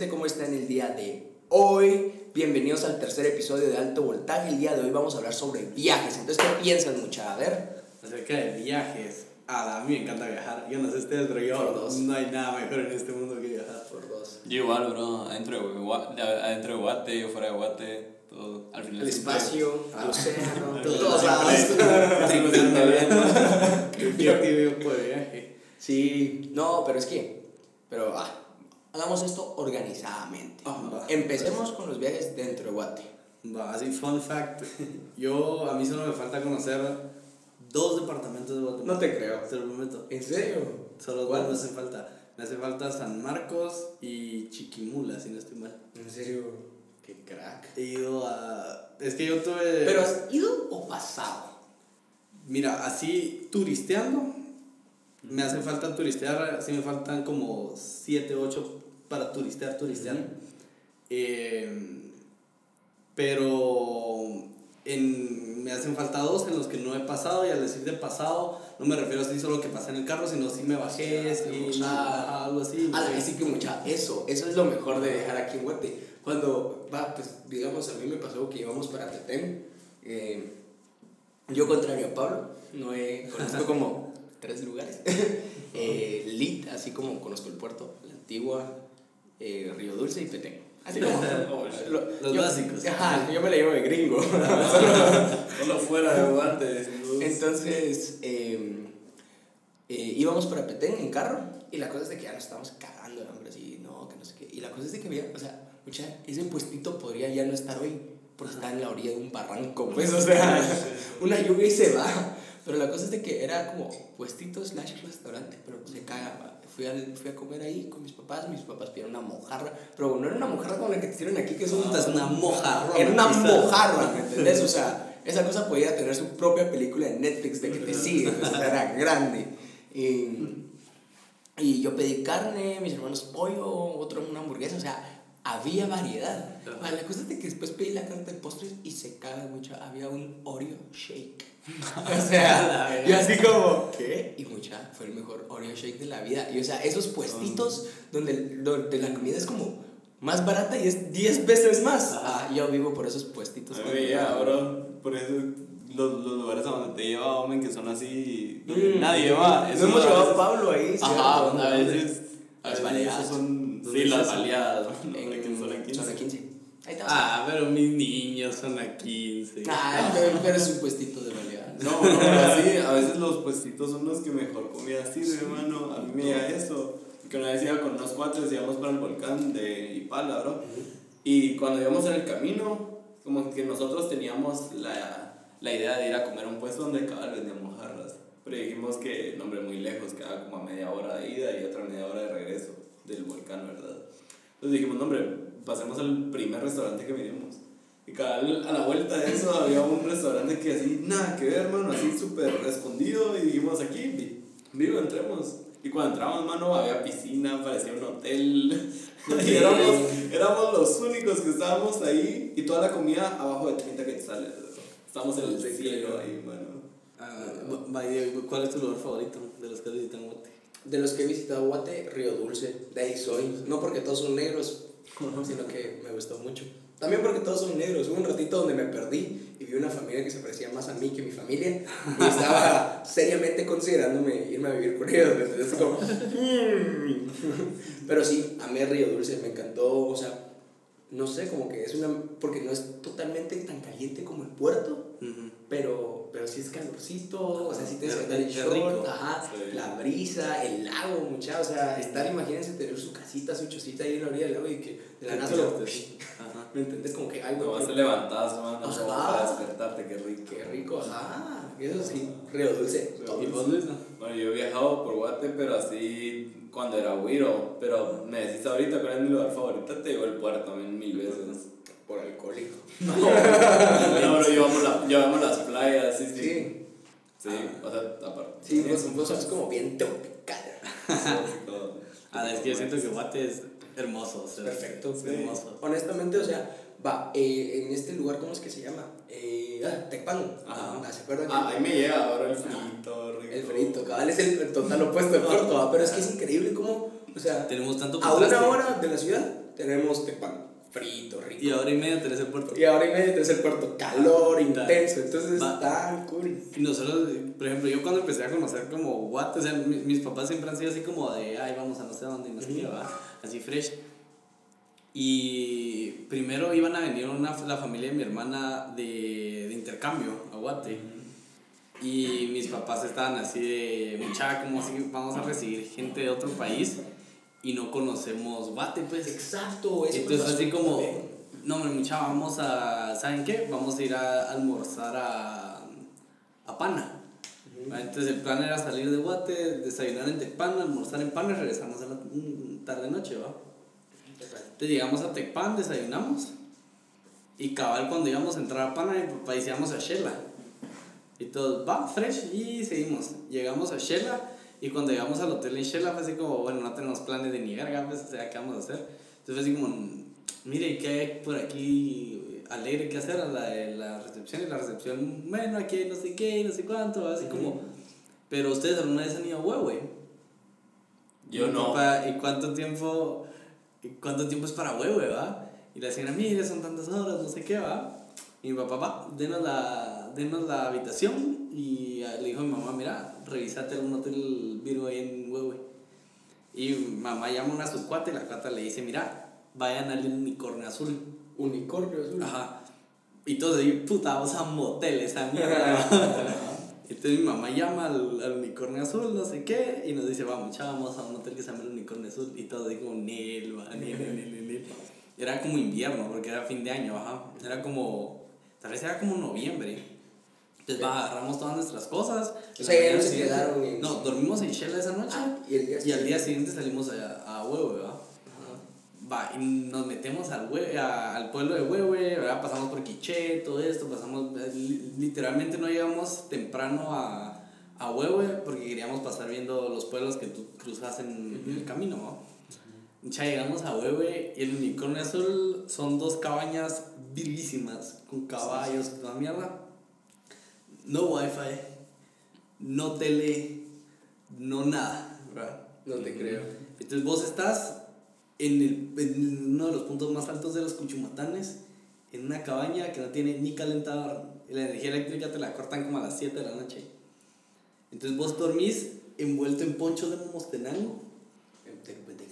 gente? ¿Cómo están el día de hoy? Bienvenidos al tercer episodio de Alto Voltaje. El día de hoy vamos a hablar sobre viajes. Entonces, ¿qué piensan, mucha? A ver. Acerca de viajes. Ah, a mí me encanta viajar. Yo no sé ustedes, pero yo Por dos. no hay nada mejor en este mundo que viajar. Por dos. Yo igual, bro, adentro de, adentro de Guate, yo fuera de Guate, todo. Al final El espacio, el océano, Todo. todos lados. Yo que vivo por viaje. Sí, no, pero es que, pero ah, hagamos esto organizadamente. Ajá. Empecemos con los viajes dentro de Guate. Va, así, fun fact. Yo, a mí solo me falta conocer dos departamentos de Guatemala. No te creo. Te lo prometo. ¿En serio? Solo dos me hacen falta. Me hace falta San Marcos y Chiquimula, si no estoy mal. ¿En serio? Qué crack. He ido a. Es que yo tuve. ¿Pero has ido o pasado? Mira, así turisteando, me hace falta turistear, así me faltan como 7, 8 para turistear, turistear. Ujú. Eh, pero en, me hacen falta dos en los que no he pasado y al decir de pasado no me refiero así solo que pasé en el carro, sino sí me bajé, sí, Ah, algo así. Ah, así que mucha, eso, eso es lo mejor de dejar aquí en Guate. Cuando va, pues digamos, a mí me pasó que íbamos para Petén. eh, yo contrario a Pablo, no he, conozco como tres lugares. eh, Lit, así como conozco el puerto, la antigua, eh, Río Dulce y Petén. Así como lo- Los yo- básicos. Ajá, yo me la llevo de gringo. Solo fuera de duda. Entonces, eh, eh, íbamos para Petén en carro y la cosa es de que ya nos estábamos cagando, ¿no? hombre, así, no, que no sé qué. Y la cosa es de que había, o sea, mucha, ese puestito podría ya no estar hoy porque está en la orilla de un barranco, pues, o sea, una lluvia y se va. Pero la cosa es de que era como puestito slash restaurante, pero se caga. Fui, al, fui a comer ahí con mis papás, mis papás pidieron una mojarra, pero no era una mojarra como la que te tienen aquí, que es un... es una mojarra. Era una mojarra, ¿me entendés? O sea, esa cosa podía tener su propia película en Netflix de que te sigue, pues, o sea, era grande. Y, y yo pedí carne, mis hermanos pollo, otro una hamburguesa, o sea, había variedad. Ah, La cosa es de que después pedí la carta de postres y se caga mucho, había un Oreo shake. o sea, yo así como, ¿qué? Y mucha, fue el mejor Oreo shake de la vida. Y o sea, esos puestitos donde, donde la comida es como más barata y es 10 veces más. Ah, yo vivo por esos puestitos. A mí, ya, bro, por eso los, los lugares a donde te lleva, hombre, que son así, donde Mm. nadie va. No esos hemos llevado a Pablo ahí. Ajá, ¿cierto? a veces. A veces baleadas. son. ¿Dónde Sí, las eso? baleadas. ¿no? En, en 15. zona 15. Ahí está. Ah, pero mis niños son a 15. Ah, pero, pero es un puestito de baleadas. No, no, así, a veces los puestitos son los que mejor comida sirve, hermano. A mí me llega eso. Que una vez iba con unos cuatro, íbamos para el volcán de Ipala, bro. Y cuando íbamos en el camino, como que nosotros teníamos la, la idea de ir a comer a un puesto donde cabal vendían mojarras. Pero dijimos que, no, hombre, muy lejos, quedaba como a media hora de ida y otra media hora de regreso del volcán, ¿verdad? Entonces dijimos, no, hombre, pasemos al primer restaurante que miremos. Y cabal, a la vuelta de eso había un restaurante que así, nada que ver, hermano, así súper escondido. Y dijimos, aquí, vi- vivo, entremos. Y cuando entramos, mano, había piscina, parecía un hotel. Y éramos, éramos los únicos que estábamos ahí y toda la comida abajo de 30 quetzales. bro. Estábamos en el cielo ahí, mano. Ah, Diego, ¿Cuál es tu lugar favorito de los que visitan Guate? De los que he visitado Guate, Río Dulce. De ahí soy. No porque todos son negros, sino que me gustó mucho. También porque todos son negros. Hubo un ratito donde me perdí y vi una familia que se parecía más a mí que mi familia. Y estaba seriamente considerándome irme a vivir con ellos. Entonces, como. "Mm". Pero sí, amé Río Dulce, me encantó. O sea, no sé, como que es una. Porque no es totalmente tan caliente como el puerto. Pero, pero sí es calorcito, o sea, sí te Es- descartar el es short, rico. ajá, Sí. la brisa, el lago, mucha, o sea, estar, imagínense tener su casita, su chocita ahí en la orilla del lago y que de la nada solo, Ajá. ¿me entiendes? Como que, ay, Lo vas a güey, levantar, mano, Ajá. como para despertarte, qué rico. qué rico, ajá, eso sí, Río Dulce, ¿Y vos, Luis? Bueno, yo he viajado por Guate, pero así cuando era güiro. Pero me decís ahorita cuál es mi lugar favorito, te digo el puerto también mil veces. Por alcohólico. No, pero yo amo, la, amo las playas, sí, sí. Sí, Sí, o sea, aparte. sí, vos, vos sos como bien tropical. Ah, es que yo siento que Guate es hermoso. o sea, Perfecto. Es hermoso. Honestamente, o sea, va, eh, en este lugar, ¿cómo es que se llama? Eh, ah, Tecpan. Ajá. Ah, ¿Se acuerdan? Ah, ahí me llega ahora el frito, rico. El frito, cabal es el, el total opuesto del puerto, pero es que es increíble cómo, o sea, Tenemos tanto a una hora de la ciudad tenemos Tepán, frito, rico. Y ahora y media tenés el puerto. Y ahora y media tenés el puerto, calor intenso, entonces Va. está cool. Y nosotros, por ejemplo, yo cuando empecé a conocer como Guate, o sea, mi- mis papás siempre han sido así como de, ay, vamos a no sé dónde, y no sé qué, va, así fresh. Y primero iban a venir una, la familia de mi hermana de, de intercambio a Guate. Y mis papás estaban así de, mucha, como así, vamos a recibir gente de otro país y no conocemos Guate, pues. Exacto, eso Entonces así como, también. no mucha, vamos a, ¿saben qué?Amos a ir a almorzar a, a Pana. Entonces el plan era salir de Guate, desayunar en Tecpan, almorzar en Pana y regresarnos a la mm, tarde-noche, ¿va? Entonces llegamos a Tecpan, desayunamos y cabal cuando íbamos a entrar a Pana, mi papá dice, vamos a Shela. Y todos, va, fresh, y seguimos. Llegamos a Shela y cuando llegamos al hotel en Shela fue así como, bueno, no tenemos planes de ni verga, pues, o sea, ¿qué vamos a hacer? Entonces fue así como, mire, ¿qué hay por aquí alegre que hacer? A la, la recepción y la recepción, bueno, aquí hay no sé qué, no sé cuánto, así como, pero ustedes alguna vez han ido a Huehue. Yo no. papá, ¿y cuánto tiempo, cuánto tiempo es para Huehue, va? Y la señora, mire, son tantas horas, no sé qué, va. Y mi papá, va, denos la, denos la habitación. Y ah, le dijo a mi mamá, mira, revisate algún hotel Virgo ahí en Huehue. Y mamá llama a una su cuate y la cuata le dice, mira, vayan al unicornio azul. Unicornio azul. Ajá. Y todos ahí, puta, vamos a motel esa mierda. Entonces mi mamá llama al, al unicornio azul, no sé qué, y nos dice, vamos, chava, vamos a un hotel que se llama el unicornio azul. Y Nel, va, Nel, Nel, Nel, Nel". Era como invierno, porque era fin de año, ajá. Era como, tal vez era como noviembre. Entonces, va, agarramos todas nuestras cosas. O sea, ya no se quedaron en- No, dormimos en Shela esa noche. Ah, y el día Y al día siguiente salimos a, a Huevo, ¿verdad? Va, y nos metemos al, hue- a- al pueblo de Huehue, ¿verdad? Pasamos por Quiché, todo esto, pasamos, eh, li- literalmente no llegamos temprano a, a Huehue porque queríamos pasar viendo los pueblos que tú cruzas en, en el camino, ¿no? Ya llegamos a Huehue y el unicornio azul son dos cabañas virguísimas, con caballos, toda mierda. No wifi, no tele, no nada, ¿verdad? No te creo. Entonces vos estás en, el, en uno de los puntos más altos de los Cuchumatanes, en una cabaña que no tiene ni calentador. La energía eléctrica te la cortan como a las 7 de la noche. Entonces vos dormís envuelto en ponchos de Momostenango.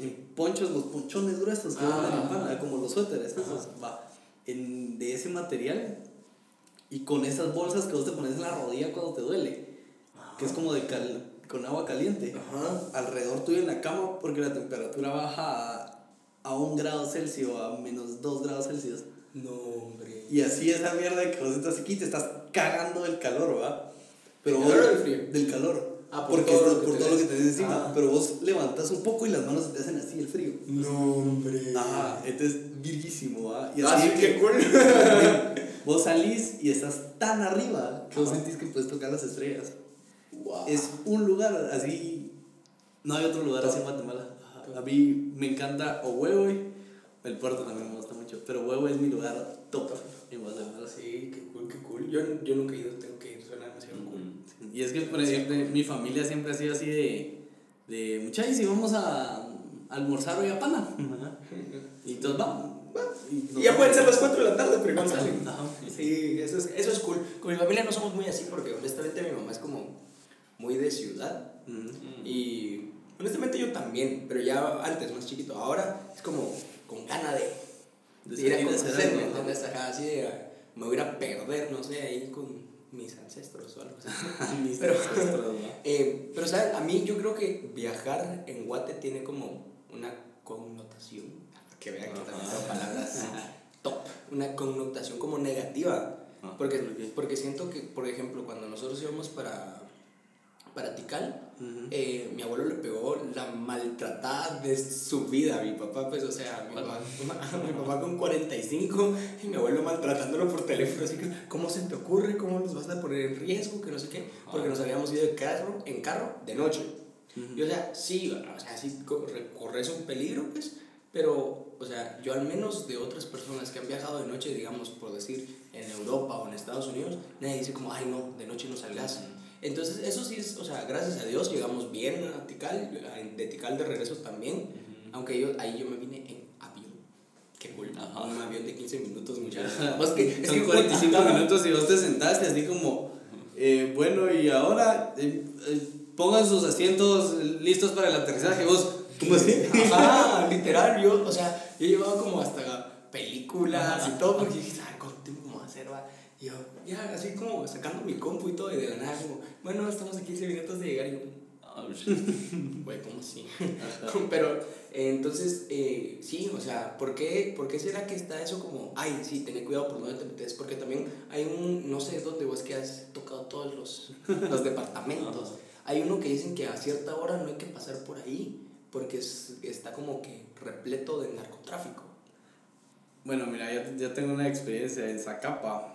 En ponchos, los ponchones gruesos que venden en Pana, como los suéteres. esos, va, en, de ese material y con esas bolsas que vos te pones en la rodilla cuando te duele. Que es como de cal, con agua caliente Ajá. alrededor tuyo en la cama porque la temperatura baja a, a un grado Celsius o a menos 2 grados Celsius. No, hombre. Y así esa mierda que vos estás aquí te estás cagando del calor, ¿va? Pero ¿Del vos- calor o del frío? Del calor. Ah, por porque todo estás- lo que por todo lo que tenés encima. Ah. Pero vos levantas un poco y las manos se te hacen así el frío. No, hombre. Ajá, entonces virguísimo, ¿va? Y Ah, así sí, que qué cool. vos salís y estás tan arriba que vos sentís que puedes tocar las estrellas. Wow. Es un lugar así. No hay otro lugar así en Guatemala. A mí me encanta o Huehue, el puerto también me gusta mucho, pero Huehue es mi lugar top en Guatemala. Sí, qué cool, qué cool. Yo, yo nunca he ido, tengo que ir, suena demasiado cool. Y es que, por ejemplo, mi familia siempre ha sido así de, de muchachos, y vamos a almorzar hoy a Pana. Y todos vamos. Y ya pueden ser las 4 de la tarde, pero igual salen. Sí, eso es, eso es cool. Con mi familia no somos muy así porque honestamente mi mamá es como muy de ciudad. Y honestamente yo también, pero ya antes más chiquito. Ahora es como con gana de, De de ir a salir a hacer conocer, algo, ¿me ¿no? así de, me voy a ir a perder, no sé, ahí con mis ancestros o algo así. Mis Pero- ancestros, ¿no? Eh, pero, ¿sabes? A mí yo creo que viajar en Guate tiene como una connotación. Que vean que también son palabras top. Una connotación como negativa. Ah, Porque, porque siento que, por ejemplo, cuando nosotros íbamos para, para Tikal, Ujú. eh, mi abuelo le pegó la maltratada de su vida a mi papá, pues, o sea, mi papá, mi papá con 45 y mi abuelo maltratándolo por teléfono, así que, ¿cómo se te ocurre? ¿Cómo nos vas a poner en riesgo? Que no sé qué, porque nos habíamos ido de carro, en carro de noche. Y o sea, sí, o sea, sí co- re- corres un peligro, pues, pero, o sea, yo al menos de otras personas que han viajado de noche, digamos, por decir, en Europa o en Estados Unidos, nadie dice como, ay, no, de noche no salgas. Entonces, eso sí es, o sea, gracias a Dios llegamos bien a Tikal, de Tikal de regreso también, aunque yo, ahí yo me vine en avión. Qué cool. Ajá. Un avión de 15 minutos, muchachos. Más que, Son que 45 ajá. minutos y vos te sentaste así como, eh, bueno, y ahora eh, eh, pongan sus asientos listos para el aterrizaje. Vos, ¿cómo así? Ajá, literal, yo, o sea, yo llevaba como hasta películas y todo, porque dije, ¿sabes cuánto tiempo me va a hacer, va? Y yo, ya, así como sacando mi compu y todo, y de la nada, como, bueno, estamos a 15 minutos de llegar, y yo, Oh, güey, ¿cómo así? Pero, eh, entonces, eh, sí, o sea, ¿por qué, ¿por qué será que está eso como, ay, sí, ten cuidado por dónde te metes? Porque también hay un, no sé dónde vos que has tocado todos los, los departamentos. Hay uno que dicen que a cierta hora no hay que pasar por ahí, porque es- está como que repleto de narcotráfico. Bueno, mira, yo, yo tengo una experiencia en Zacapa.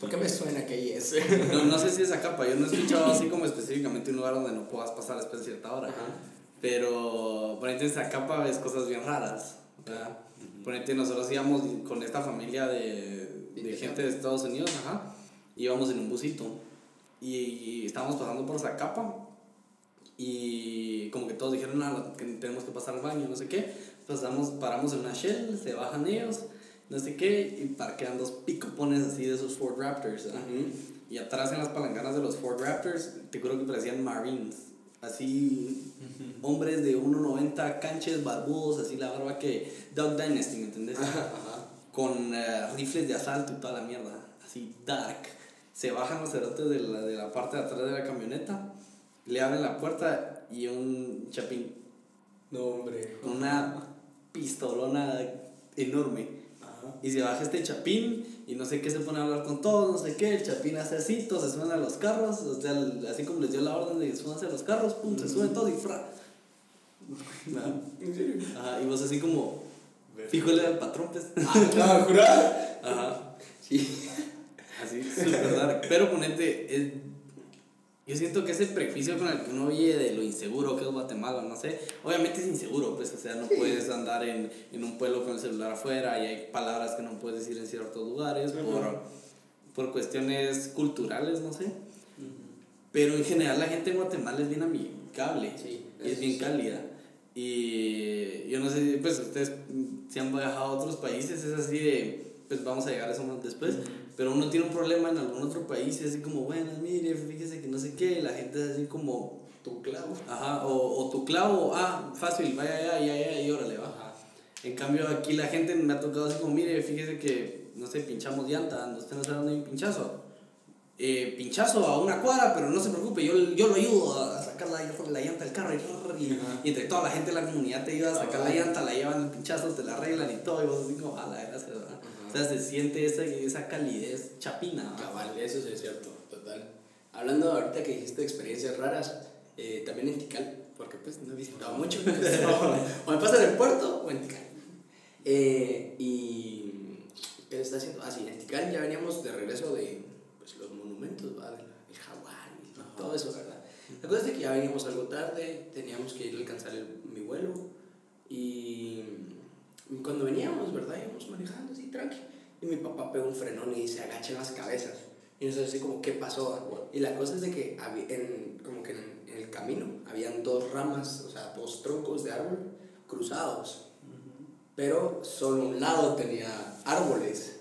¿Por qué me suena que ahí es? No, no sé si es Zacapa, yo no he escuchado así como específicamente un lugar donde no puedas pasar después de cierta hora. Ajá. Pero, por ejemplo, en Zacapa ves cosas bien raras. ¿verdad? Por ejemplo, nosotros íbamos con esta familia de, de gente de Estados Unidos, ajá, íbamos en un busito y estábamos pasando por Zacapa y como que todos dijeron "Ah, que tenemos que pasar al baño, no sé qué. Pasamos, paramos en una shell, se bajan ellos, no sé qué, y parquean dos picopones así de esos Ford Raptors. ¿verdad? Y atrás en las palanganas de los Ford Raptors, te juro que parecían Marines. Así, hombres de 1,90, canches, barbudos, así la barba que. Dog Dynasty, ¿me entendés? Con eh, rifles de asalto y toda la mierda. Así, dark. Se bajan los cerotes de la, de la parte de atrás de la camioneta, le abren la puerta y un chapín No, hombre. con una pistolona enorme. Y se baja este chapín y no sé qué se pone a hablar con todos, no sé qué, el chapín hace así, todos se suben a los carros, o sea, así como les dio la orden de súbanse a los carros, pum, se suben todos y fra. Ajá. Y vos así como, fíjole al patrón, pues. Ah. Ajá, Sí. así, súper dark. Pero ponete, es- yo siento que ese prejuicio con el que uno oye de lo inseguro que es Guatemala, no sé, obviamente es inseguro, pues, o sea, no puedes andar en, en un pueblo con el celular afuera y hay palabras que no puedes decir en ciertos lugares por, por cuestiones culturales, no sé. Pero en general la gente en Guatemala es bien amigable Sí, y es bien sí. cálida. Y yo no sé, pues ustedes si han viajado a otros países, es así de, pues vamos a llegar a eso más después, pero uno tiene un problema en algún otro país y es así como, bueno, mire, fíjese que no sé qué, y la gente es así como, Tu clavo. ajá, o, o tu clavo, ah, fácil, vaya allá, ya, ya, y órale, va. Ajá. En cambio, aquí la gente me ha tocado así como, mire, fíjese que, no sé, pinchamos llanta, usted no sabe dónde hay un pinchazo. Eh, pinchazo a una cuadra, pero no se preocupe, yo, yo lo ayudo a sacar la, la llanta del carro y, y, entre toda la gente de la comunidad te ayuda a sacar Ah, la llanta, la llevan el pinchazo, te la arreglan y todo, y vos así como, a la gracias, ¿verdad? O sea, se siente esa, esa calidez chapina. Cabal, eso sí es cierto, total. Hablando ahorita que dijiste experiencias raras, eh, también en Tikal, porque pues no he visitado mucho, o, o me pasa en el puerto o en Tikal. Eh, y, ¿qué está haciendo? Ah, sí, en Tikal ya veníamos de regreso de pues, los monumentos, el jaguar y todo eso, ¿verdad? La cosa es que ya veníamos algo tarde, teníamos que ir a alcanzar el- mi vuelo y cuando veníamos, ¿verdad? Íbamos manejando así, tranqui. Y mi papá pegó un frenón y dice, agachen las cabezas. Y nosotros así como, ¿qué pasó? Y la cosa es de que en, como que en, en el camino habían dos ramas, o sea, dos troncos de árbol cruzados. Pero solo un lado tenía árboles.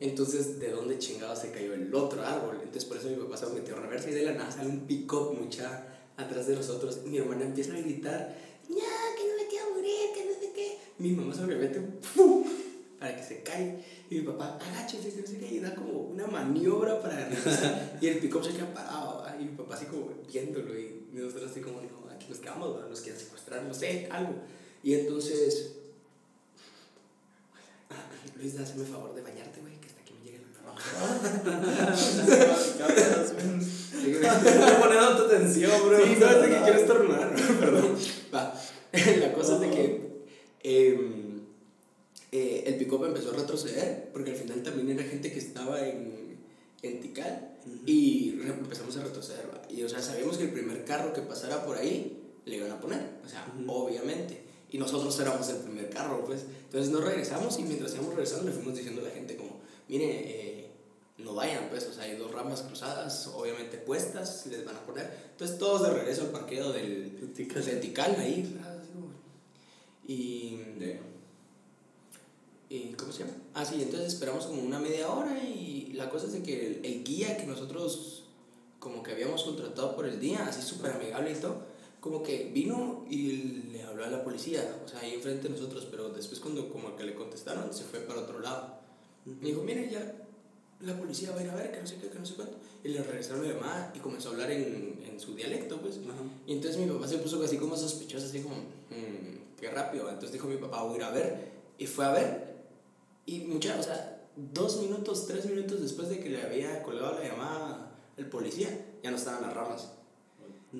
Entonces, ¿de dónde chingado se cayó el otro árbol? Entonces, por eso mi papá se metió a reversa y de la nada sale un pick-up mucha atrás de nosotros. Y mi hermana empieza a gritar, ya, que Mi mamá se le mete ¡pum! para que se caiga. Y mi papá, agáchese, no sé qué. Y da como una maniobra para regresar. y el pick-up se queda parado. ¿va? Y mi papá así como viéndolo. Y nosotros así como, no, aquí nos quedamos, ¿va? nos quieren secuestrar, no sé, algo. Y entonces... Luis, hazme el favor de bañarte, güey, que hasta aquí me llegue la Estoy poniendo tu atención, bro. Sí, no, es de que quiero estornudar, perdón. Va. La cosa es de que em, eh, el pick-up empezó a retroceder, porque al final también era gente que estaba en, en Tikal, y empezamos a retroceder, va. Y, o sea, sabíamos que el primer carro que pasara por ahí le iban a poner, o sea, obviamente. Y nosotros éramos el primer carro, pues. Entonces nos regresamos y mientras íbamos regresando le fuimos diciendo a la gente como, mire, eh, no vayan, pues, o sea, hay dos ramas cruzadas, obviamente puestas, les van a poner. Entonces todos de regreso al parqueo del del Tikal, ahí. ah, Y, y, ¿cómo se llama? Ah, sí, entonces esperamos como una media hora y la cosa es de que el, el guía que nosotros como que habíamos contratado por el día, así súper amigable y todo, como que vino y le habló a la policía, o sea, ahí enfrente de nosotros, pero después cuando como que le contestaron, se fue para otro lado. Y dijo, miren, ya la policía va a ir a ver, que no sé qué, que no sé cuánto. Y le regresaron la llamada y comenzó a hablar en, en su dialecto, pues. Y entonces mi papá se puso así como sospechoso, así como, "Mm, qué rápido. Entonces dijo mi papá, voy a ir a ver. Y fue a ver. Y mucha, o sea, dos minutos, tres minutos después de que le había colgado la llamada el policía, ya no estaban las ramas.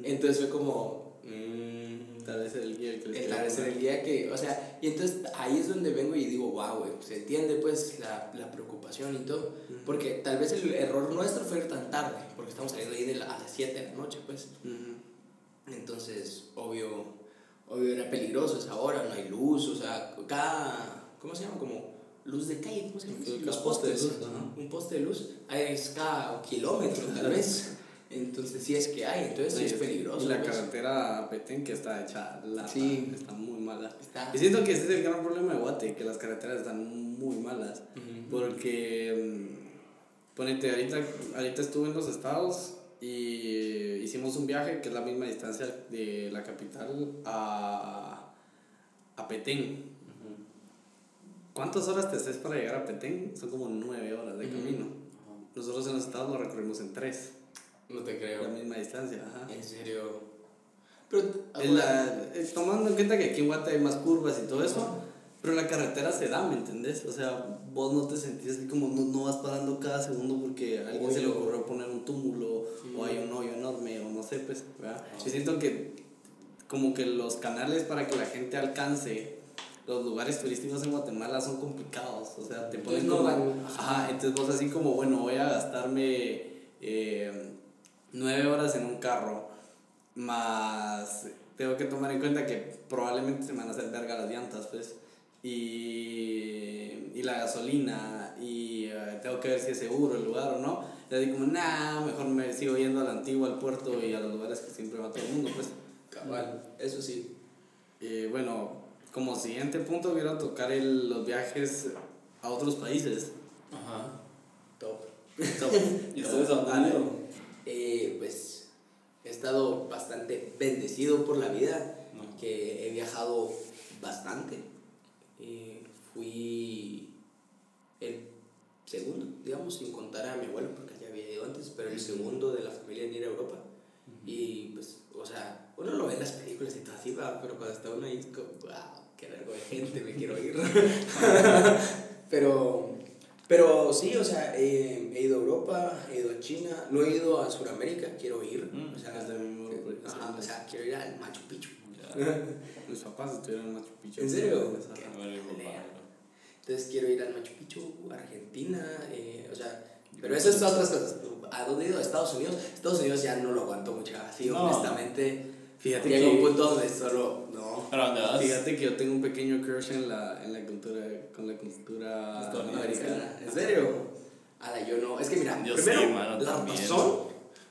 Entonces fue como, mm, Tal vez el guía que les tal vez el día que, o sea, y entonces ahí es donde vengo y digo, wow, güey, se entiende pues la, la preocupación y todo, porque tal vez el error nuestro fue ir tan tarde, porque estamos saliendo ahí de la- a las 7 de la noche, pues, entonces, obvio, obvio era peligroso esa hora, no hay luz, o sea, cada, ¿cómo se llama? Como luz de calle, ¿cómo se llama? Los cada poste de postes, luz, ajá. un poste de luz, es cada kilómetro tal vez, entonces sí es que hay, entonces sí es peligroso. Y la pues. carretera a Petén que está hecha lata, Sí. está muy mala. Está- Y siento que ese es el gran problema de Guate, que las carreteras están muy malas. Ujú. Porque, mm, ponete, ahorita, ahorita estuve en los estados y hicimos un viaje que es la misma distancia de la capital a, a Petén. ¿Cuántas horas te haces para llegar a Petén? Son como nueve horas de camino. Nosotros en los estados lo recorrimos en tres, No te la creo. misma distancia. Ajá. En serio. Pero, la- tomando en cuenta que aquí en Guate hay más curvas y todo eso, pero la carretera se da, ¿me entendés? O sea, vos no te sentís así como no, no vas parando cada segundo porque a alguien se le ocurrió poner un túmulo o hay un hoyo enorme o no sé, pues, ¿verdad? Yo siento que como que los canales para que la gente alcance los lugares turísticos en Guatemala son complicados, o sea, te ponen no como... Ajá, entonces vos así como, bueno, voy a gastarme eh, nueve horas en un carro, más tengo que tomar en cuenta que probablemente se me van a hacer verga las llantas, pues, y, y la gasolina, y eh, tengo que ver si es seguro el lugar o no. Y así como, nah, mejor me sigo yendo a la antigua, al puerto y a los lugares que siempre va todo el mundo, pues. Cabal, eso sí. Eh, bueno, como siguiente punto quiero tocar el, los viajes a otros países. Ajá. Top. ¿Y ustedes a dónde han Dale. ido? Eh, pues he estado bastante bendecido por la vida, No. que he viajado bastante. Eh, fui el segundo, digamos, sin contar a mi abuelo, porque ya había ido antes, pero el segundo de la familia en ir a Europa. Y pues, o sea, uno lo ve en las películas y todo así, va, pero cuando está uno ahí es como, wow, qué largo de gente, me quiero ir. pero, pero sí, o sea, eh, he ido a Europa, he ido a China, no he ido a Sudamérica, quiero ir. Mm, o sea, es de mi mismo o sea, quiero ir al Machu Picchu. Mis papás estuvieron en Machu Picchu. ¿En serio? Entonces quiero ir al Machu Picchu, Argentina, eh, o sea, pero eso es otras cosas. ¿A dónde he ido? A Estados Unidos. Estados Unidos ya no lo aguanto mucho, así No. honestamente. Fíjate Llega un que, punto donde solo, no. Fíjate que yo tengo un pequeño crush en la, en la cultura, con la cultura americana. ¿En serio? Ala, yo no. Es que mira, Yo primero, sí, mano, la ratazón,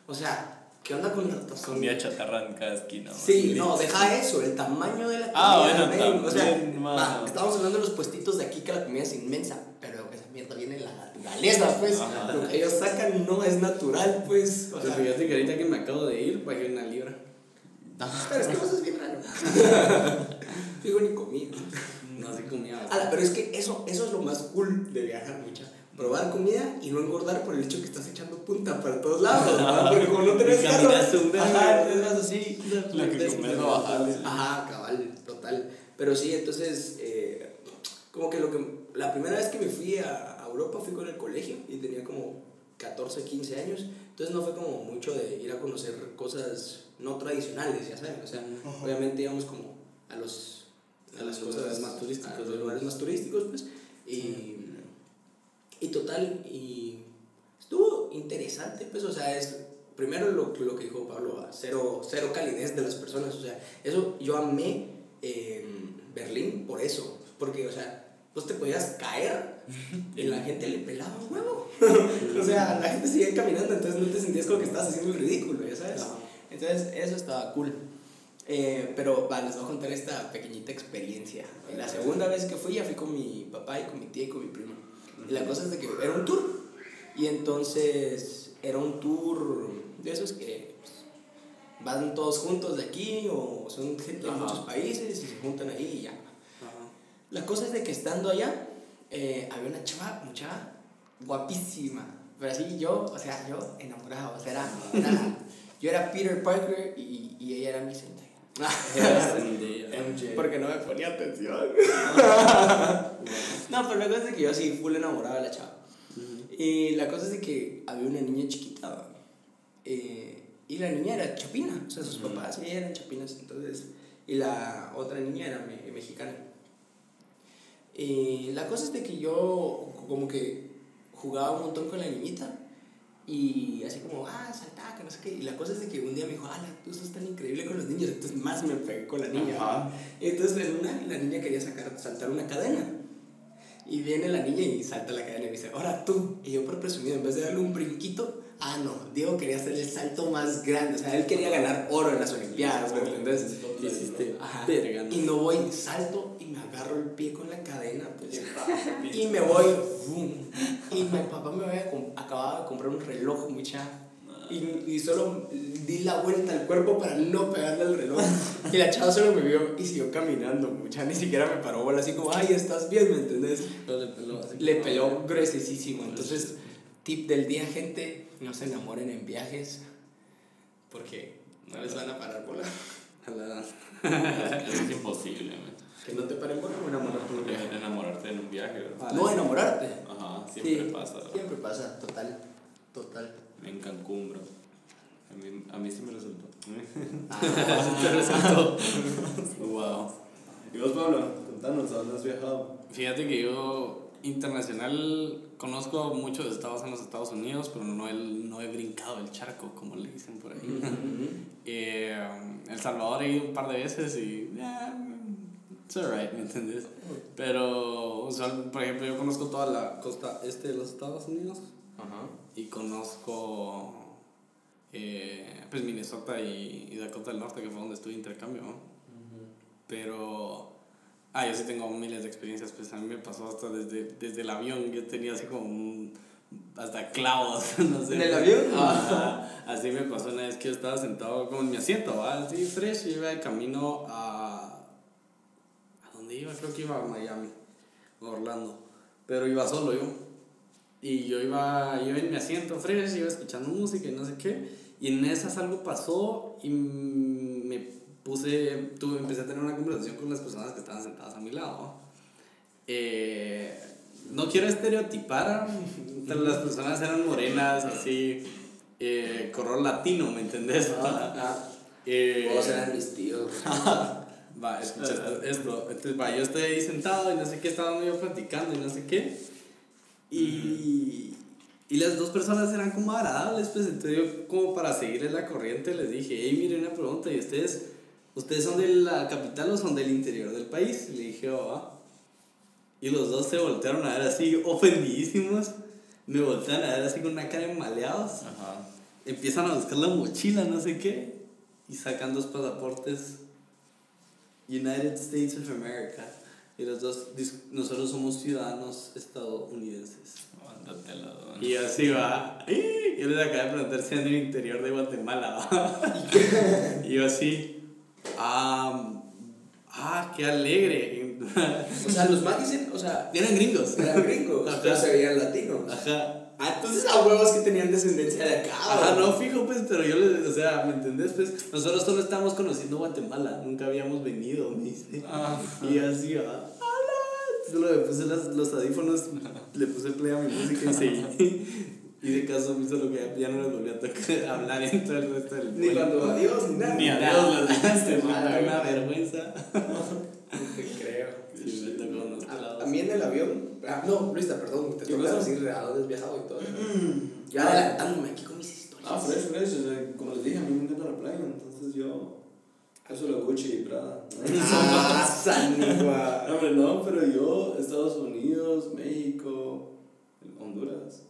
o sea, ¿qué onda con la ratazón? Comida chatarra en cada esquina. Sí, no, deja eso, el tamaño de la comida. Ah, bueno, men, O sea, también, estamos hablando de los puestitos de aquí que la comida es inmensa, pero esa mierda viene de la naturaleza, pues. Ajá. Lo que ellos sacan no es natural, pues. O sea, fíjate que ahorita que me acabo de ir, bajé una libra. pero es que vos es bien raro. Digo, ni comida. No así comía. Ala, pero es que eso, eso es lo más cool de viajar, mucha. Probar comida y no engordar por el hecho que estás echando punta para todos lados, ¿verdad? Porque como no tenés carro, ajá, entonces vas así. Lo que comes no bajar. Ajá, cabal, total. Pero sí, entonces, eh, como que lo que. La primera vez que me fui a, a Europa fui con el colegio y tenía como 14, 15 años. Entonces no fue como mucho de ir a conocer cosas no tradicionales, ya saben. O sea, obviamente íbamos como a los. A las los cosas más turísticos, a los lugares más turísticos, pues. Y. Y total, y. Estuvo interesante, pues, o sea, es. Primero lo, lo que dijo Pablo, cero, cero calidez de las personas, o sea, eso yo amé eh, Berlín por eso, porque, o sea, vos te podías caer y la gente le pelaba un huevo. o sea, la gente seguía caminando, entonces no te sentías como que estabas haciendo el ridículo, ya sabes. Entonces, eso estaba cool. Eh, pero va, les voy a contar esta pequeñita experiencia. La segunda vez que fui, ya fui con mi papá y con mi tía y con mi prima. Y la cosa es de que era un tour. Y entonces era un tour de esos que pues, van todos juntos de aquí o son gente de muchos países y se juntan ahí y ya. Ajá. La cosa es de que estando allá, eh, había una chava, mucha guapísima. Pero así yo, o sea, yo enamorado. O sea, era, era- yo era Peter Parker y, y ella era mi Zendaya. MJ. Porque no me ponía atención. no, pero la cosa es que yo así, full enamorado de la chava. Y la cosa es de que había una niña chiquita. Eh, y la niña era chapina. O sea, sus papás ella eran chapinas. Entonces, y la otra niña era me- mexicana. Y la cosa es de que yo como que jugaba un montón con la niñita y así como, ah, salta, que no sé qué. Y la cosa es de que un día me dijo, ala, tú sos tan increíble con los niños. Entonces más me pegué con la niña. Ajá. Entonces en una, la niña quería sacar, saltar una cadena. Y viene la niña y salta la cadena y me dice, ahora tú. Y yo por presumido, en vez de darle un brinquito, ah, no, Diego quería hacer el salto más grande. O sea, él quería ganar oro en las Olimpiadas, ¿me entendés? Ajá. Y no voy, salto y me agarro el pie con la cadena, pues. y me voy, boom. Y mi papá me había acababa de comprar un reloj, mucha. Y, y solo di la vuelta al cuerpo para no pegarle al reloj. Y la chava solo me vio y siguió caminando, mucha. Ni siquiera me paró bola, así como, ay, estás bien, ¿me entendés? Le peló. Le peló gruesísimo. Entonces, tip del día, gente, no se enamoren en viajes. Porque no les van a parar bola. Es imposible, man. Que no te paren bola o enamorarte en un viaje. Dejar de enamorarte en un viaje, ¿verdad? No enamorarte. Ajá, siempre Sí, pasa. ¿verdad? Siempre pasa, total. Total. En Cancún, bro. A mí, a mí sí me resultó. Wow. ¿Y vos, Pablo? Contanos, ¿a dónde has viajado? Fíjate que yo internacional conozco muchos estados en los Estados Unidos, pero no he, no he brincado el charco, como le dicen por ahí. Eh, el Salvador he ido un par de veces y. eh, it's alright, ¿me entiendes? Pero, usual- por ejemplo, yo conozco toda la costa este de los Estados Unidos y conozco. eh, pues Minnesota y, y Dakota del Norte, que fue donde estuve intercambio. Pero. Ah, yo sí tengo miles de experiencias, pues a mí me pasó hasta desde, desde el avión, yo tenía así como un- hasta clavos, no sé. ¿En el avión? Ajá. Así me pasó una vez que yo estaba sentado como en mi asiento, ¿va? así fresh, y iba de camino a... ¿A dónde iba? Creo que iba a Miami, o Orlando, pero iba solo yo. Y yo iba, yo en mi asiento fresh, iba escuchando música y no sé qué. Y en esas algo pasó y me puse, tuve, empecé a tener una conversación con las personas que estaban sentadas a mi lado. Eh, no quiero estereotipar, pero las personas eran morenas, así, eh, color latino, ¿me entendés? Ah, Eh, Todos eran mis tíos. Va, escucha esto, esto. Entonces, va, yo estoy ahí sentado y no sé qué, estábamos yo platicando y no sé qué. Y, y las dos personas eran como agradables, pues entonces yo como para seguirles la corriente les dije, hey, mire una pregunta, ¿y ustedes, ustedes son de la capital o son del interior del país? Y le dije, oh. Y los dos se voltearon a ver así, ofendidísimos. Me voltean a ver así con una cara de maleados Ajá. empiezan a buscar la mochila, no sé qué, y sacan dos pasaportes United States of America. Y los dos, nosotros somos ciudadanos estadounidenses. Y así va. Y yo les acabo de preguntar si eran del interior de Guatemala. ¿va? y yo así, ah, ah, qué alegre. O sea, los más dicen, o sea, Eran gringos. eran gringos, Ajá. pero se veían latinos. Ajá. Ah, entonces a huevos que tenían descendencia de acá. Ajá, ¿o? no, fijo, pues, pero yo les, o sea, ¿me entendés? Pues, nosotros solo estamos conociendo Guatemala, nunca habíamos venido, me dice. Ah. Y así, ah, ¡Hala! Solo me puse las, los audífonos, le puse play a mi música y seguí. Y de caso me hizo lo que ya no les volví a tocar, hablar en todo el resto del Ni cuando adiós, ni nada. Ni adiós les mala, una vergüenza. No te creo. Sí, me tocó unos A, a mí en el avión. Ah, no, Luisa, perdón, te ¿Qué toca decir a dónde has viajado y todo. Yo adelantándome aquí con mis historias. Ah, fresh, fresh. o sea, Como les dije, a mí me encanta la playa, entonces yo. Yo solo Gucci y Prada. Ah, sanigua. No, hombre, no, pero yo, Estados Unidos, México, Honduras.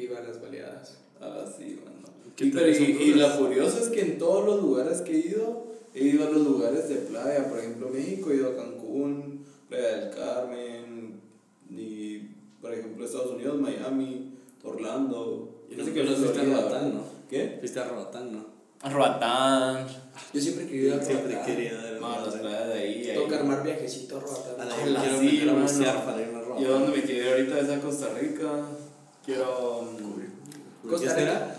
Viva las baleadas. Ah, sí, bueno. ¿Qué Y, pero, y, y la es que en todos los lugares que he ido, he ido a los lugares de playa. Por ejemplo, México he ido a Cancún, Playa del Carmen, y por ejemplo, Estados Unidos, Miami, Orlando. Y no sé qué fuiste a Roatán, ¿no? ¿Qué? Fuiste a Roatán, ¿no? Roatán. Yo siempre he querido ir a Siempre quería dar No, las playas de ahí. Toca armar viajecito a A Roatán. la Ala, quiero sí, aprender a mano. bucear para irme a Roatán. Yo donde me quedé ahorita es a Costa Rica. Quiero. mm, ¿Por Costa será?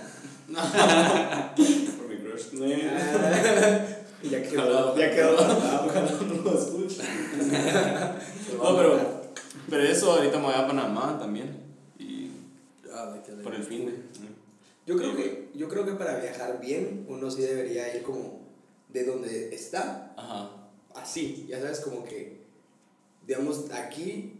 Por mi crush. Ya quedó. Ojalá, Ya quedó. Ojalá no lo escuche. No, pero, pero eso ahorita me voy a Panamá también. Y Ah, por el fin de. Yo creo que, yo creo que para viajar bien, uno sí debería ir como de donde está, Ajá. así, ya sabes, como que, digamos, aquí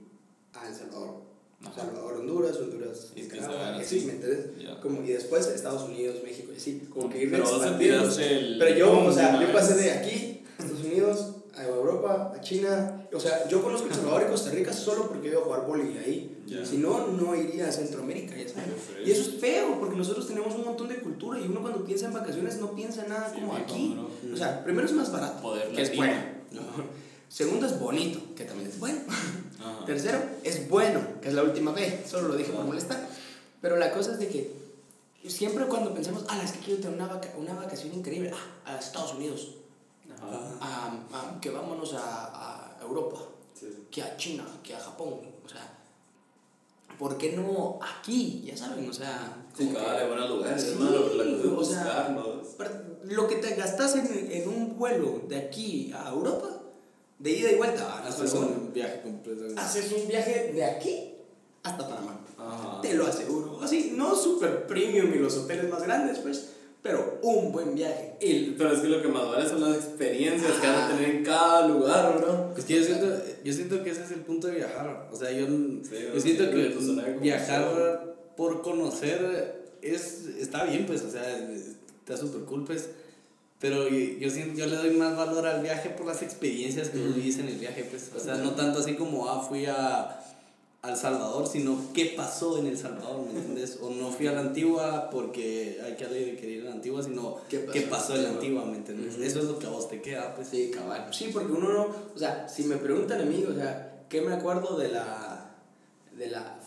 a El Salvador. Ajá. Salvador, Honduras, Honduras, Nicaragua, así. ¿me entiendes? Ya. Como, y después Estados Unidos, México, y así, como que ir Pero el. Pero yo, o sea, yo pasé de aquí, a Estados Unidos, a Europa, a China. O sea, yo conozco El Salvador y Costa Rica solo porque iba a jugar boli ahí. Ya. Si no, no iría a Centroamérica, ya sabes. Y eso es feo, porque nosotros tenemos un montón de cultura y uno cuando piensa en vacaciones no piensa en nada Sí, como aquí. O sea, primero es más barato, Poder que es latino. bueno. Segundo es bonito, que también es bueno. Ajá. Tercero, es bueno, que es la última vez, solo lo dije por molestar. Pero la cosa es de que siempre cuando pensamos, ah, es que quiero tener una, vaca- una vacación increíble, ah, a Estados Unidos, Ajá. a, a- que vámonos a, a Europa, Sí. que a China, que a Japón, o sea, ¿por qué no aquí? Ya saben, o sea... Sí, de buenos lugares, Sí, o sea, Lo que te gastas en, en un vuelo de aquí a Europa, de ida y vuelta, ah, Haces un viaje completo. haces un viaje de aquí hasta Panamá. Ajá. Te lo aseguro. Así, no super premium y los hoteles más grandes, pues, pero un buen viaje. El, Pero es que lo que más vale son las experiencias que van a tener en cada lugar, bro. Es que yo siento, yo siento que ese es el punto de viajar. O sea, yo, yo sí, siento sí, que viajar por conocer es, está bien, pues, o sea, está súper cool, pues. Pero yo, yo, siento, yo le doy más valor al viaje por las experiencias que vos vivís en el viaje, pues. O sea, no tanto así como, ah, fui a, al Salvador, sino qué pasó en El Salvador, ¿me entiendes? O no fui a la Antigua porque hay que ir a la Antigua, sino ¿Qué pasó qué en pasó la en la Antigua? ¿me entiendes? Eso es lo que a vos te queda, pues. sí, cabal. Sí, porque uno no, o sea, si me preguntan a mí, o sea, ¿qué me acuerdo de la, de la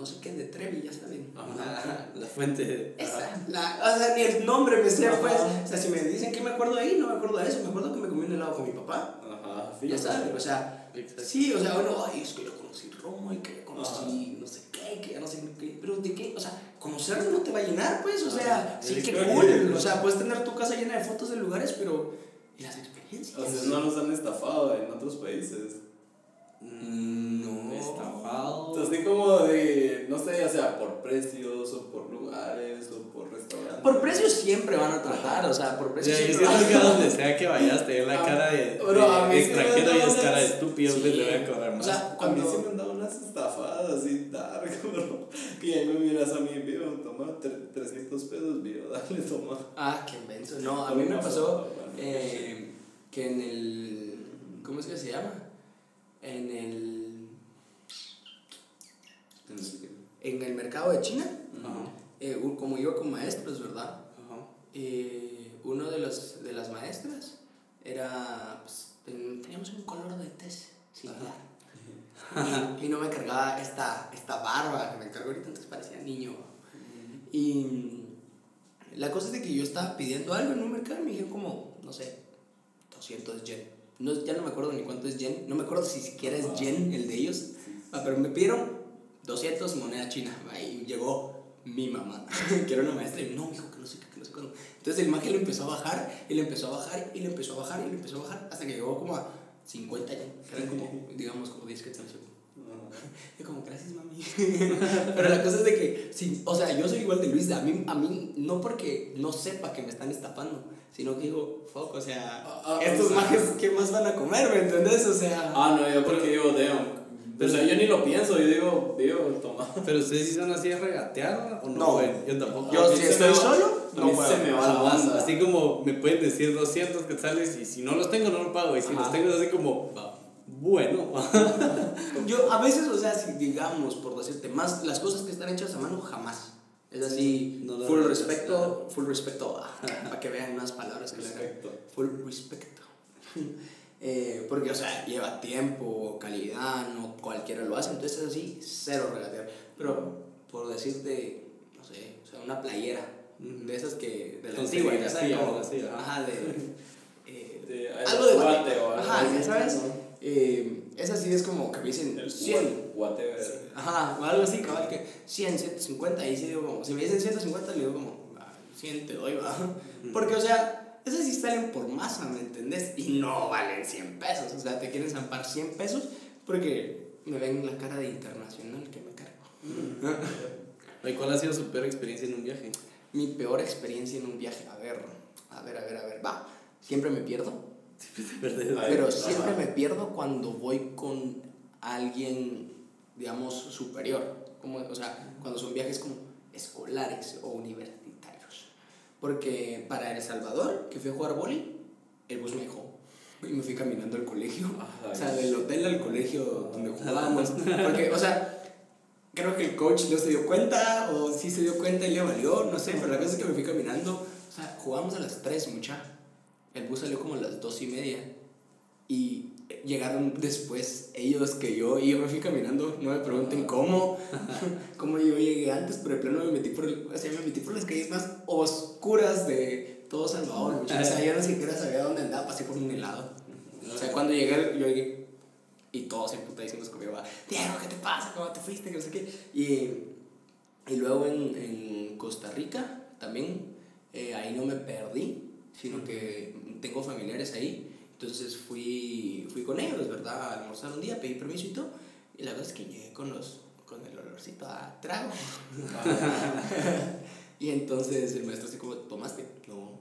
no sé qué, de Trevi, ya saben? Ajá, la fuente. Esa, la, o sea, ni el nombre me sé, pues. O sea, si me dicen que me acuerdo de ahí, no me acuerdo de eso. Me acuerdo que me comí un helado con mi papá. Ajá, Ya saben, o sea, Exacto. sí, o sea, bueno, ay, es que yo conocí Roma y que yo conocí no sé qué, que ya no sé qué, pero de qué, o sea, conocerlo no te va a llenar, pues, o sea, Ajá. sí El que cool, o sea, puedes tener tu casa llena de fotos de lugares, pero, ¿y las experiencias? O sea, no nos han estafado en otros países. Mm, No. Estafado. Así como de, no sé, ya sea por precios o por lugares o por restaurantes. Por precios siempre van a tratar, o sea, por precios yo siempre que a donde sea que vayas te ve la Ah, cara de, me extranjero y es cara de estúpido, sí. pues le voy a cobrar más. O sea, A mí cuando... sí me han dado unas estafadas así dark, bro. Que ya me miras a mí, vivo, toma tre- 300 pesos, vivo, dale, toma. Ah, qué inmenso. No, a mí me pasó eh, que en el. ¿Cómo es que se llama? En el. En el mercado de China, Ajá, eh, un- como iba con maestros, ¿verdad? Eh, uno de, los, de las maestras era. Pues, ten- teníamos un color de tez similar. Y, y no me cargaba esta, esta barba que me cargó ahorita, entonces parecía niño. Y la cosa es de que yo estaba pidiendo algo en un mercado y me dijeron como, no sé, 200 yen. No, ya no me acuerdo ni cuánto es yen. No me acuerdo si siquiera es yen el de ellos. Ah, pero me pidieron 200 moneda china. Ahí llegó mi mamá, que era una maestra. Y no, mijo, que no sé qué, que no sé cuándo. Entonces el maje le empezó a bajar, y le empezó a bajar, y le empezó a bajar, y le empezó a bajar, hasta que llegó como a 50 yen. Que eran como, digamos, como 10 quetzales. Y como, gracias, mami. Pero la cosa es de que, sí, o sea, yo soy igual de Luis. A mí, a mí, no porque no sepa que me están estafando, sino que digo, fuck, o sea, Ah, ah, estos o sea- majes, ¿qué más van a comer? ¿Me entendés? O sea, Ah, no, yo porque digo, damn. O sea, yo ni lo pienso, yo digo, vivo, toma. Pero ustedes sí son así de regatear o no? No. güey? yo tampoco. yo a si estoy solo, A No, se me va la Jamás. onda. Así como me pueden decir 200 quetzales y si no los tengo no lo pago. Y si Ajá. los tengo es así como, Va. Bueno. Yo a veces, o sea, si digamos, por decirte más, las cosas que están hechas a mano, jamás. Es así, No full respeto, full respeto, ah, para que vean más palabras que le Respecto. Full respeto. Eh, porque, o sea, lleva tiempo, calidad, no cualquiera lo hace, entonces es así, cero regatear. Pero, por decirte, no sé, o sea, una playera, de esas que, de la antigua, ya sabes, ajá. de, eh, De algo de guate, o algo ajá, ya sabes. Eh, esa sí es como que me dicen El 100, whatever. Ajá, o algo así, cabal, que 100, 150, ahí sí digo como, si me dicen 150, le digo como, "Ah, 100 te doy, va. Porque, o sea, esas sí salen por masa, ¿me entendés? Y no valen 100 pesos, o sea, te quieren zampar 100 pesos porque me ven la cara de internacional que me cargo. ¿Y cuál ha sido su peor experiencia en un viaje? Mi peor experiencia en un viaje, a ver, a ver, a ver, a ver, va, siempre me pierdo. Pero siempre me pierdo cuando voy con alguien, digamos, superior. Como, o sea, cuando son viajes como escolares o universitarios. Porque para El Salvador, que fui a jugar boli, el bus me dejó. Y me fui caminando al colegio. O sea, del hotel al colegio donde jugábamos. Porque, o sea, creo que el coach no se dio cuenta, o sí se dio cuenta y le valió, no sé, pero la cosa es que me fui caminando. O sea, jugábamos a las 3, mucha. El bus salió como a las 2 y media. Y llegaron después ellos que yo, y yo me fui caminando. No me pregunten cómo, cómo yo llegué antes, pero de plano me metí por, el, o sea, me metí por las calles más oscuras de todo Salvador. O sea, yo no siquiera sabía dónde andaba, pasé por un helado. O sea, cuando llegué, yo llegué y todos emputadísimos conmigo, Diego, ¿qué te pasa? ¿Cómo te fuiste? Que no sé qué. Y, y luego en, en Costa Rica también, eh, ahí no me perdí, sino que tengo familiares ahí. Entonces fui, fui con ellos, ¿verdad? A almorzar un día, pedí permiso y todo. Y la cosa es que llegué con, los, con el olorcito a trago. y entonces el maestro así como, ¿tomaste? No.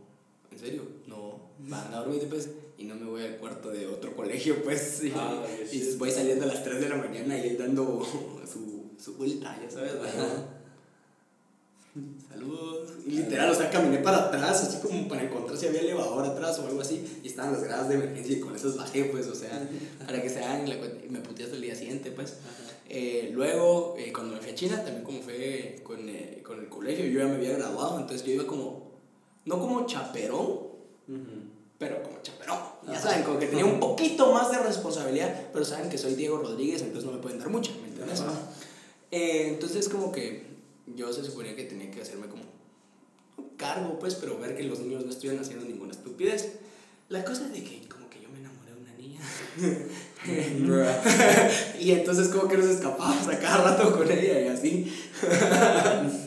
¿En serio? No. Van a dormir pues. Y no me voy al cuarto de otro colegio, pues. Y, Ah, y voy saliendo a las 3 de la mañana y él dando su, su vuelta, ya sabes. ¿verdad? Saludos. Y literal, o sea, caminé para atrás, así como para encontrar si había elevador atrás o algo así. Y estaban las gradas de emergencia y con esas bajé, pues, o sea, para que se hagan la cuenta. Y me puteé hasta el día siguiente, pues. Eh, luego, eh, cuando me fui a China, también como fue con, eh, con el colegio, yo ya me había graduado, entonces yo iba como, no como chaperón, pero como chaperón. Ya saben, como que tenía un poquito más de responsabilidad, pero saben que soy Diego Rodríguez, entonces no me pueden dar mucha, ¿me entiendes? Entonces como que yo se suponía que tenía que hacerme como un cargo, pues, pero ver que los niños no estuvieran haciendo ninguna estupidez. La cosa es de que como que yo me enamoré de una niña. y entonces como que nos escapábamos a cada rato con ella y así.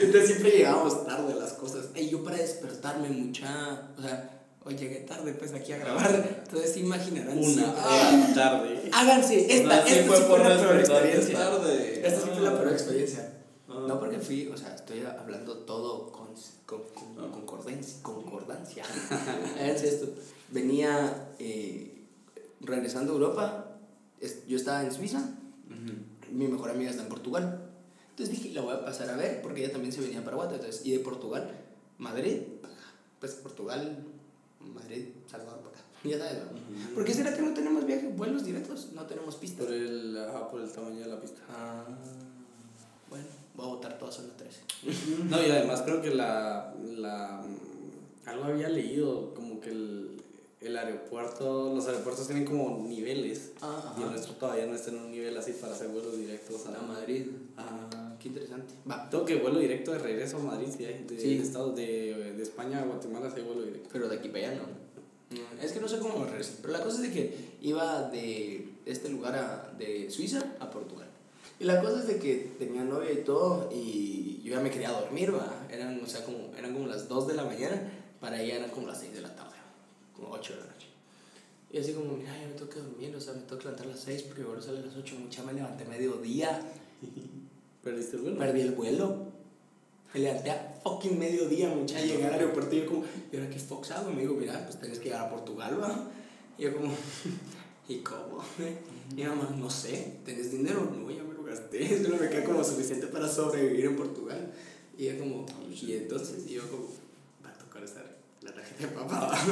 Entonces siempre llegábamos tarde a las cosas. Y yo para despertarme mucha, o sea, hoy llegué tarde pues aquí a grabar. Entonces imaginarán. Una tarde. Háganse, esta, No, sí esta fue sí fue por la peor experiencia. tarde. Esta sí fue la Ah. peor experiencia. No porque fui, o sea, estoy hablando todo con, con, con concordancia. concordancia. Háganse esto. Venía eh, regresando a Europa, es- yo estaba en Suiza, mi mejor amiga está en Portugal. Entonces dije, la voy a pasar a ver porque ella también se venía para Guate. Entonces, y de Portugal, Madrid, pues Portugal, Madrid, Salvador, para acá. Ya sabes, ¿no? ¿Por qué será que no tenemos viajes, vuelos directos? No tenemos pistas. Por el, ajá, por el tamaño de la pista. Ah, bueno, voy a votar todas en la 13. No, y además creo que la, la algo había leído, como que el, el aeropuerto, los aeropuertos tienen como niveles. Ah, Y el nuestro todavía no está en un nivel así para hacer vuelos directos a A Madrid. Ajá. Ah, qué interesante. Va, Tengo que vuelo directo de regreso a Madrid, sí, hay, de, Sí. de Estados, de, de España a Guatemala hay vuelo directo. pero de aquí para allá no. Mm, Es que no sé cómo regresar. Pero la cosa es de que iba de este lugar a, de Suiza a Portugal. Y la cosa es de que tenía novia y todo, y yo ya me quería dormir, va. Eran, o sea, como, eran como las 2 de la mañana, para ella eran como las 6 de la tarde, como 8 de la noche. Y así como, mira, ya me tengo que dormir, o sea, me tengo que levantar a las 6 porque ahora sale a las 8, mucha me levanté mediodía, ¿Perdiste el vuelo? perdí el vuelo. Me levanté a fucking mediodía, mucha, llegué al aeropuerto y yo como, ¿y ahora qué fox hago? Y me dijo, mira, pues tienes que llegar a Portugal, va. Y yo como, ¿y cómo? Y mamá, no sé, ¿tenés dinero? No, me lo gasté, solo me queda como suficiente para sobrevivir en Portugal. Y ella como, y entonces, y yo como, va a tocar estar la tarjeta de papá.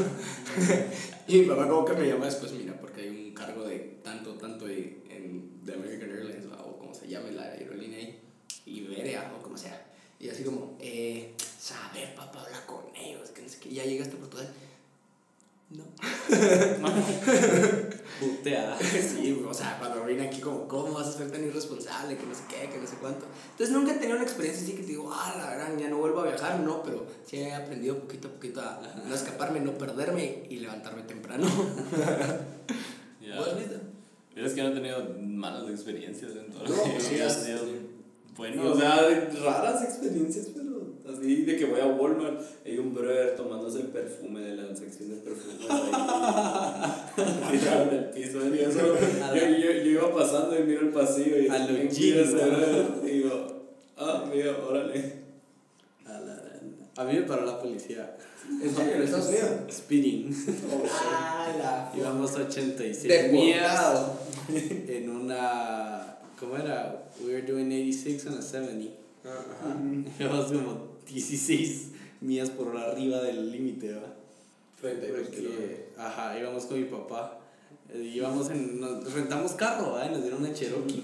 Y mi papá como que me llama después, mira, porque hay un cargo de tanto, tanto de, en, de American Airlines, o como se llame la aerolínea ahí, Iberia, o como sea. Y así como, eh, saber, papá, habla con ellos, que no sé qué. Ya llegaste a Portugal. No. Puteada. Sí, o sea, cuando viene aquí como, ¿cómo vas a ser tan irresponsable? Que no sé qué, que no sé cuánto. Entonces nunca he tenido una experiencia así que te digo, ah, la verdad, ya no vuelvo a viajar, no, pero sí he aprendido poquito a poquito a no escaparme, no perderme y levantarme temprano. Ya. ¿Vos, Lito? Mira, es que no he tenido malas experiencias en todo No, pues sí, ha sí. sido bueno, o sea, raras experiencias, pero así de que voy a Walmart, hay un brother tomándose el perfume de la sección de perfumes ahí, tirado en el piso, y eso, yo, yo, yo iba pasando y miro el pasillo y A lo y digo, ah, mira, órale. A, la, a mí me paró la policía. ¿En serio? ¿En Estados Unidos? Speeding. Ah, la Íbamos a 86 Deportado. millas en una. ¿Cómo era? We were doing 86 on a 70. Ajá. Íbamos como 16 millas por hora arriba del límite, los Porque, ajá, íbamos con mi papá. eh, Íbamos en. Nos rentamos carro, ¿va? Y nos dieron una Cherokee.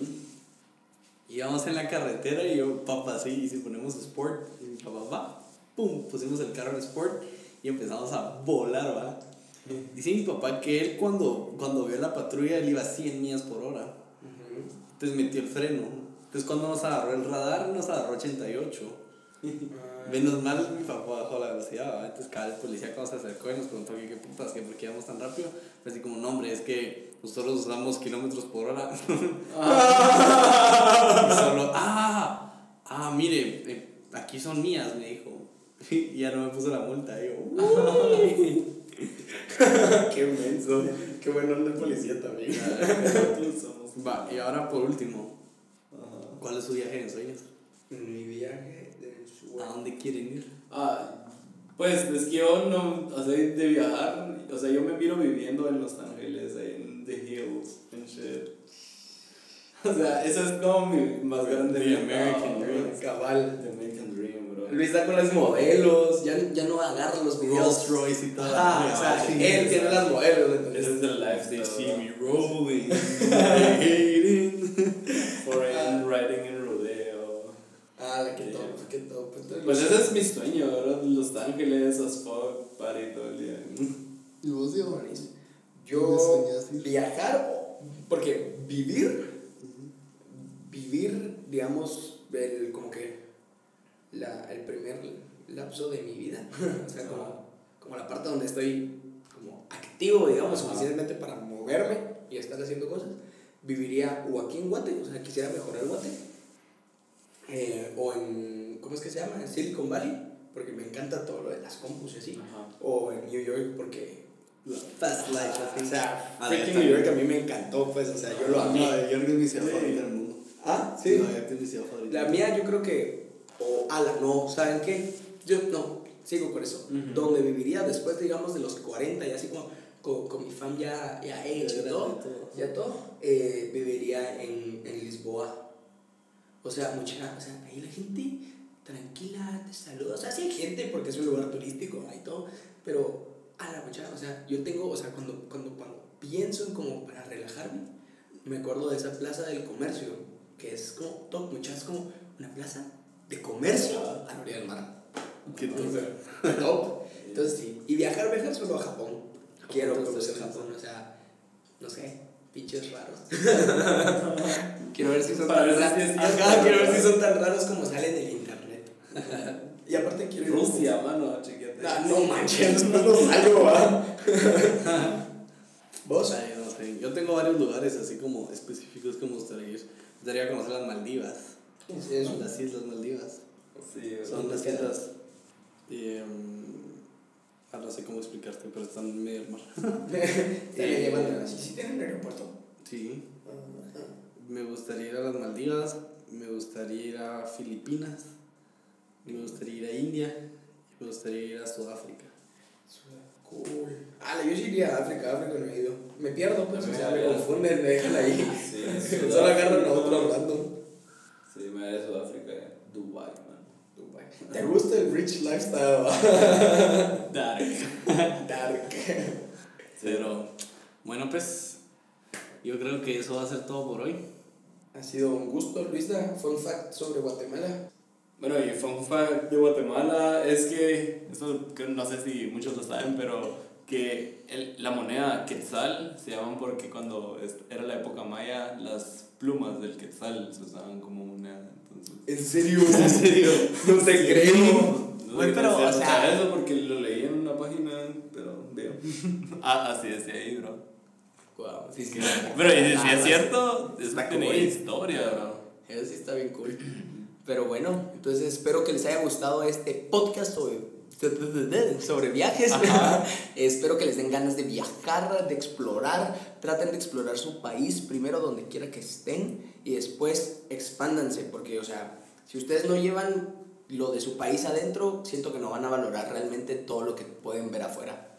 Íbamos en la carretera y yo, papá, sí, y si ponemos Sport, y mi papá, va, pum, pusimos el carro en Sport y empezamos a volar, ¿va? Dice mi papá que él cuando, cuando vio la patrulla, él iba a 100 millas por hora. Entonces metió el freno. Entonces cuando nos agarró el radar, nos agarró 88. Menos mal mi papá bajó la velocidad, ¿va? entonces cada vez policía cuando se acercó y nos preguntó que qué putas, que por qué íbamos tan rápido, así como, no hombre, es que nosotros usamos kilómetros por hora. Y solo, ah, ah, mire, eh, aquí son mías, me dijo. Y ya no me puso la multa, "Uy". Qué menso. Qué bueno el policía también. Va, y ahora por último. ¿cuál es su viaje de ensueños? Mi viaje de ¿A dónde quieren ir? Ah, pues es que yo no, o sea, de viajar, o sea, yo me miro viviendo en Los Ángeles, en The Hills, en shit. O sea, eso es como mi más grande The American bro. Dream. cabal. The American Dream, bro. Luis está con las modelos, ya, ya no agarra los videos. Rolls Royce y todo. Ajá, o sea, él tiene las modelos, entonces. Ese es el lifestyle. They see me rolling, hating. Foreign riding en rodeo. Ah, la que top, top. Entonces, Pues ese es mi sueño, bro. Los Ángeles, as fuck, party todo el día. ¿Y vos, Diego? Buenísimo. ¿Dónde Yo viajar, o- porque vivir, vivir, digamos, el, como que la, el primer lapso de mi vida, o sea, como, como la parte donde estoy como activo, digamos, Ajá. suficientemente para moverme y estar haciendo cosas, viviría o aquí en Guate, o sea, quisiera mejorar Guate, eh, o en, ¿cómo es que se llama? En Silicon Valley, porque me encanta todo lo de las compus y así, Ajá. o en New York, porque Fast life, Ah, o sea, freaking. New York a mí me encantó, pues, o sea, yo lo amé. No, York es mi ciudad Sí. favorita del mundo. Ah, Nueva York es mi ciudad favorita. La mía yo creo que, o ala, no, ¿saben qué? Yo no, sigo con eso. Ujú. Donde viviría después, digamos, de los 40 y así como con, con mi fam ya, ya hecho y grande todo, todo. ya todo, eh, viviría en, en Lisboa. O sea, mucha, o sea, ahí la gente tranquila, te saluda. O sea, sí hay gente porque es un lugar turístico, hay todo, pero a la muchacha, o sea, yo tengo, o sea, cuando, cuando, cuando pienso en como para relajarme, me acuerdo de esa plaza del comercio, que es como, todo, muchas es como una plaza de comercio a la orilla del mar. Qué top. Top. Entonces sí, y viajar, viajar solo a Japón. Quiero conocer Japón. O sea, no sé, pinches raros. quiero ver si son tan raros. quiero ver si son tan raros como salen en internet. y aparte quiero ir Rusia, mano, chequete. Ah, no manches, no lo salgo, va. ¿Vos? Ay, no sé. Yo tengo varios lugares así como específicos que me gustaría ir. Me gustaría conocer las Maldivas. Sí, es un- Las Islas Maldivas. Sí, Son ¿Dónde las islas. eh, ah, no sé cómo explicarte, pero están en medio del mar. Así, sí tienen aeropuerto. Sí. Me gustaría ir a las Maldivas. Me gustaría ir a Filipinas. Me gustaría ir a India. y Me gustaría ir a Sudáfrica. Cool. Ah, yo sí iría a África, África no he ido. Me pierdo, pues, o sea, me confunden, me dejan ahí. Sí, Solo agarran a otro random. Sí, me voy a Sudáfrica, Dubai, man. Dubai. ¿Te gusta el rich lifestyle? Dark. Dark. Pero, bueno, pues, yo creo que eso va a ser todo por hoy. Ha sido un gusto, Luisa. Fun fact sobre Guatemala. Bueno, y fun fact de Guatemala es que, esto que no sé si muchos lo saben, pero que el- la moneda quetzal se llaman porque cuando era la época maya, las plumas del quetzal se usaban como moneda. Entonces, ¿En serio? ¿En serio? No te creo. no sé pero, o se sea, eso porque lo leí en una página, pero veo. ah, así decía ahí, bro. Wow, sí, sí. Pero si Ah, es cierto, es está tiene historia, bro. Eso sí está bien cool. Pero bueno, entonces espero que les haya gustado este podcast sobre, sobre viajes. espero que les den ganas de viajar, de explorar. Traten de explorar su país primero donde quiera que estén y después expándanse. Porque, o sea, si ustedes no llevan lo de su país adentro, siento que no van a valorar realmente todo lo que pueden ver afuera.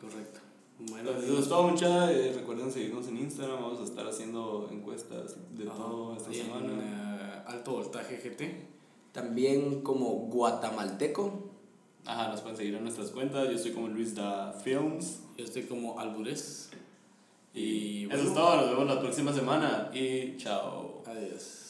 Correcto. Bueno, eso es todo, mucha. Eh, recuerden seguirnos en Instagram. Vamos a estar haciendo encuestas de todo esta semana. Alto voltaje GT. También como guatemalteco. Ajá, nos pueden seguir en nuestras cuentas. Yo estoy como Luis da Films. Yo estoy como Albures. Y Y eso bueno. es todo. Nos vemos la próxima semana. Y chao. Adiós.